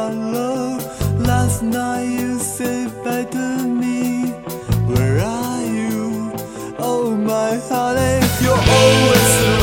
follow. Last night you said bye to me. Where are you? Oh my heart, you're always.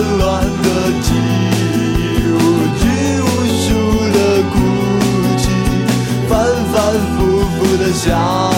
混乱的记忆，无拘无束的哭泣，反反复复的想。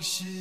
相信。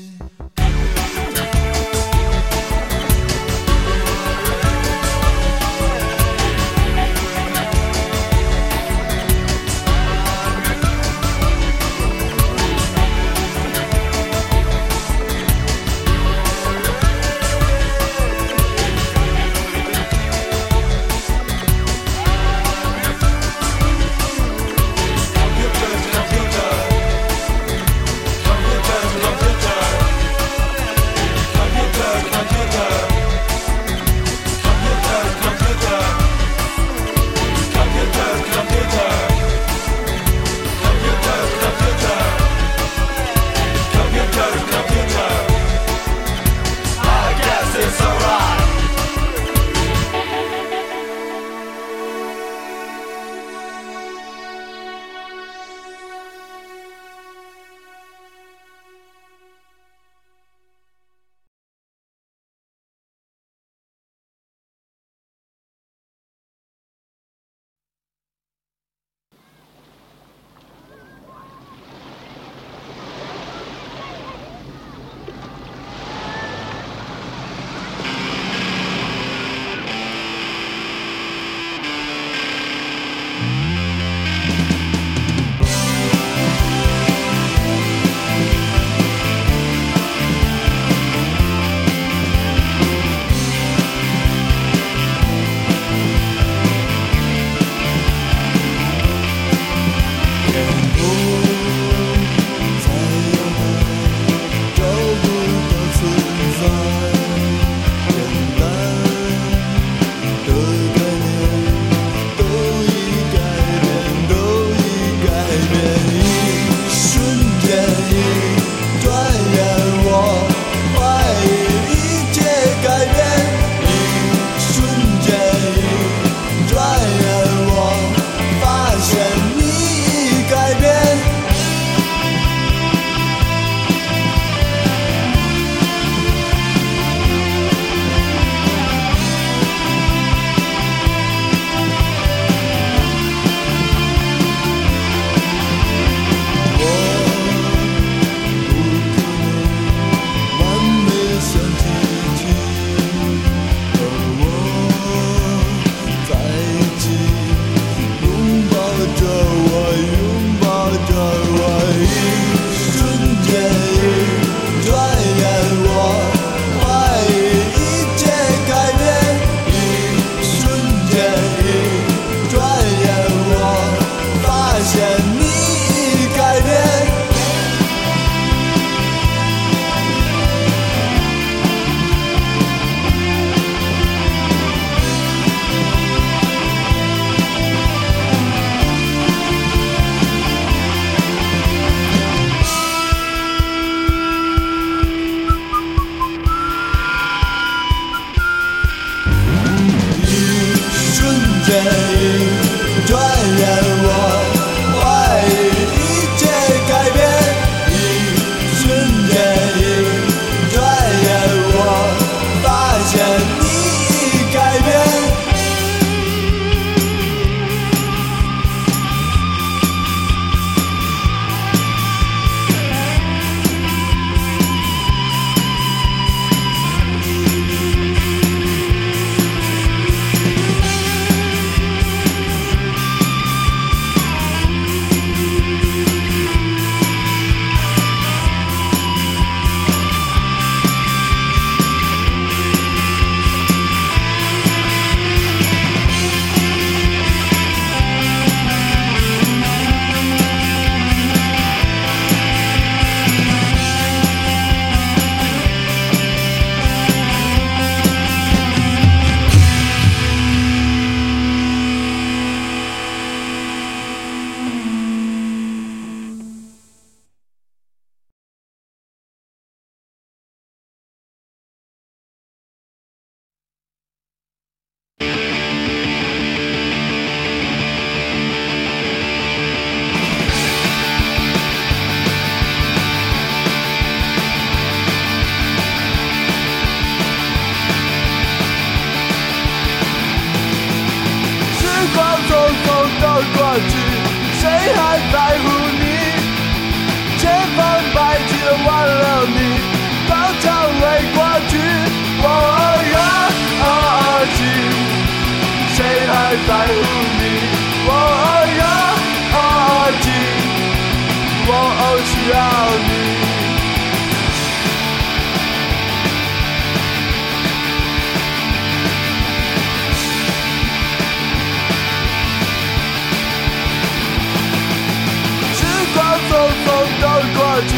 过去，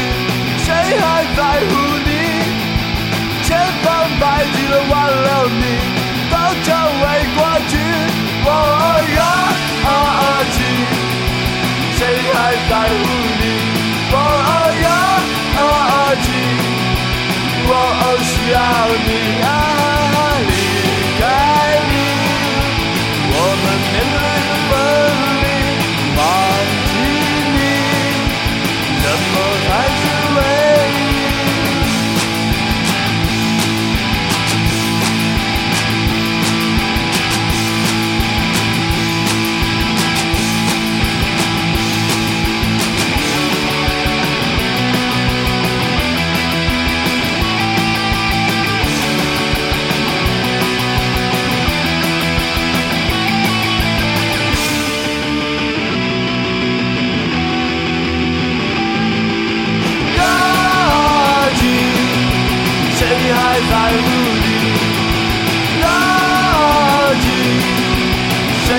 谁还在乎你？千方百计的挽留你，都成为过去。我呀啊啊去，谁还在乎你？我呀啊啊去，我需要你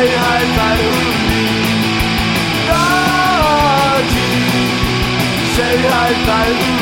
谁还在乎？